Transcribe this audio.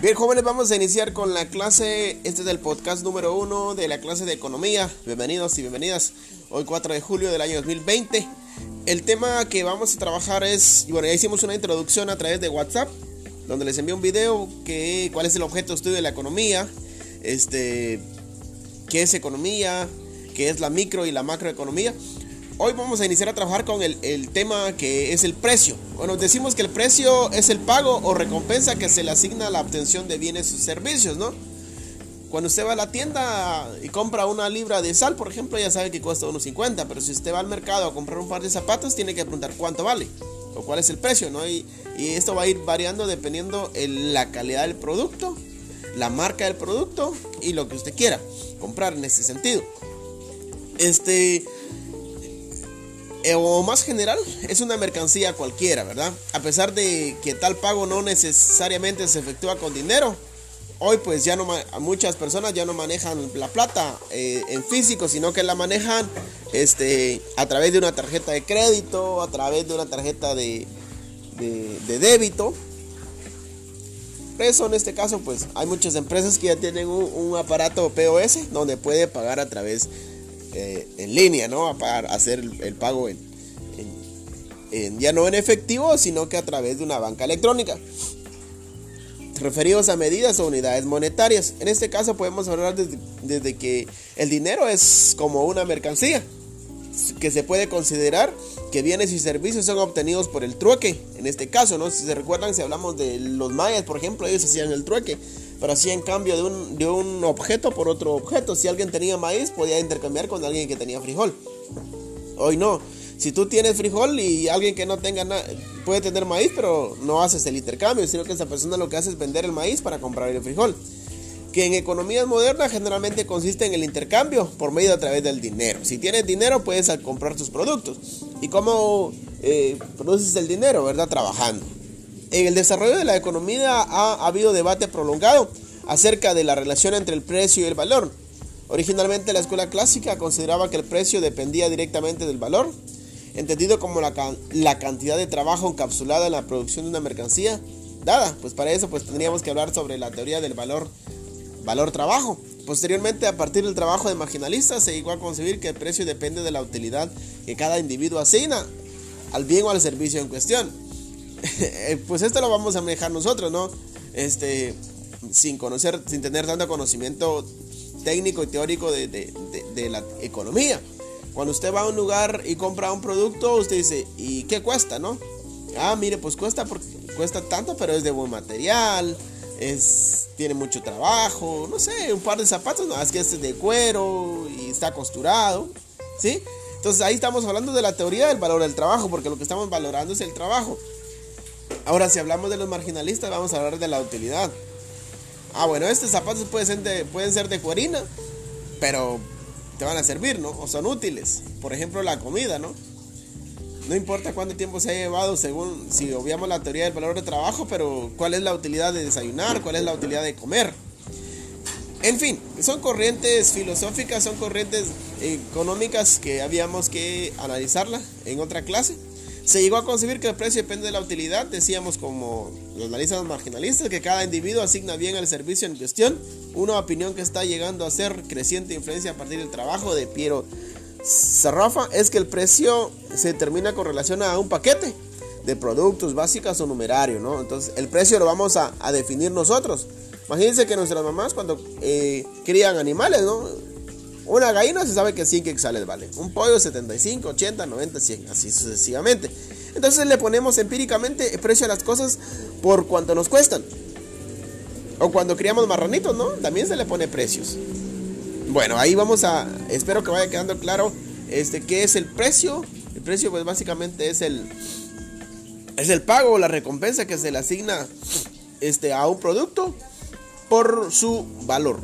Bien, jóvenes, vamos a iniciar con la clase. Este es el podcast número uno de la clase de economía. Bienvenidos y bienvenidas. Hoy 4 de julio del año 2020. El tema que vamos a trabajar es, bueno, ya hicimos una introducción a través de WhatsApp, donde les envié un video que cuál es el objeto de estudio de la economía, este, qué es economía, qué es la micro y la macroeconomía. Hoy vamos a iniciar a trabajar con el, tema que es el precio. Bueno, decimos que el precio es el pago o recompensa que se le asigna a la obtención de bienes o servicios, ¿no? Cuando usted va a la tienda y compra una libra de sal, por ejemplo, ya sabe que cuesta unos 50, pero si usted va al mercado a comprar un par de zapatos, tiene que preguntar cuánto vale o cuál es el precio, ¿no? Y, y esto va a ir variando dependiendo de la calidad del producto, la marca del producto y lo que usted quiera comprar en ese sentido. Este, o más general, es una mercancía cualquiera, ¿verdad? A pesar de que tal pago no necesariamente se efectúa con dinero, hoy pues ya no muchas personas ya no manejan la plata eh, en físico, sino que la manejan este, a través de una tarjeta de crédito, a través de una tarjeta de, de, débito. Eso en este caso, pues hay muchas empresas que ya tienen un, aparato POS donde puede pagar a través eh, en línea, ¿no? Para hacer el, pago en, ya no en efectivo, sino que a través de una banca electrónica. Referidos a medidas o unidades monetarias. En este caso podemos hablar desde, desde que el dinero es como una mercancía, que se puede considerar que bienes y servicios son obtenidos por el trueque. En este caso, ¿no? Si se recuerdan, si hablamos de los mayas, por ejemplo, ellos hacían el trueque pero así en cambio de un, de un objeto por otro objeto. Si alguien tenía maíz, podía intercambiar con alguien que tenía frijol. Hoy no. Si tú tienes frijol y alguien que no tenga nada, puede tener maíz, pero no haces el intercambio, sino que esa persona lo que hace es vender el maíz para comprar el frijol. Que en economías modernas generalmente consiste en el intercambio por medio a través del dinero. Si tienes dinero, puedes comprar tus productos. ¿Y cómo eh, produces el dinero? ¿Verdad? Trabajando. En el desarrollo de la economía ha habido debate prolongado acerca de la relación entre el precio y el valor. Originalmente la escuela clásica consideraba que el precio dependía directamente del valor, entendido como la, la, cantidad de trabajo encapsulada en la producción de una mercancía dada. Pues para eso pues tendríamos que hablar sobre la teoría del valor valor trabajo. Posteriormente, a partir del trabajo de marginalistas, se llegó a concebir que el precio depende de la utilidad que cada individuo asigna al bien o al servicio en cuestión. pues esto lo vamos a manejar nosotros, ¿no? Este, sin conocer, sin tener tanto conocimiento técnico y teórico de, la economía. Cuando usted va a un lugar y compra un producto, usted dice, ¿y qué cuesta, no? Ah, mire, pues cuesta, cuesta tanto, pero es de buen material, es, tiene mucho trabajo, no sé, un par de zapatos, no, es que este es de cuero y está costurado, ¿sí? Entonces ahí estamos hablando de la teoría del valor del trabajo, porque lo que estamos valorando es el trabajo. Ahora, si hablamos de los marginalistas, vamos a hablar de la utilidad. Ah, bueno, estos zapatos pueden ser de, pueden ser de cuerina, pero te van a servir, ¿no? O son útiles. Por ejemplo, la comida, ¿no? No importa cuánto tiempo se haya llevado, según si obviamos la teoría del valor de trabajo, pero cuál es la utilidad de desayunar, cuál es la utilidad de comer. En fin, son corrientes filosóficas, son corrientes económicas que habíamos que analizarla en otra clase. Se llegó a concebir que el precio depende de la utilidad, decíamos como los analistas marginalistas, que cada individuo asigna bien al servicio en cuestión, una opinión que está llegando a ser creciente influencia a partir del trabajo de Piero Sarrafa, es que el precio se determina con relación a un paquete de productos básicos o numerario, ¿no? Entonces el precio lo vamos a, definir nosotros. Imagínense que nuestras mamás cuando eh, crían animales, ¿no? Una gallina se sabe que 100 quetzales vale. Un pollo 75, 80, 90, 100, así sucesivamente. Entonces le ponemos empíricamente precio a las cosas por cuánto nos cuestan. O cuando criamos marranitos, ¿no? También se le pone precios. Bueno, ahí vamos a. Espero que vaya quedando claro este, qué es el precio. El precio, pues básicamente es el. Es el pago o la recompensa que se le asigna este, a un producto por su valor.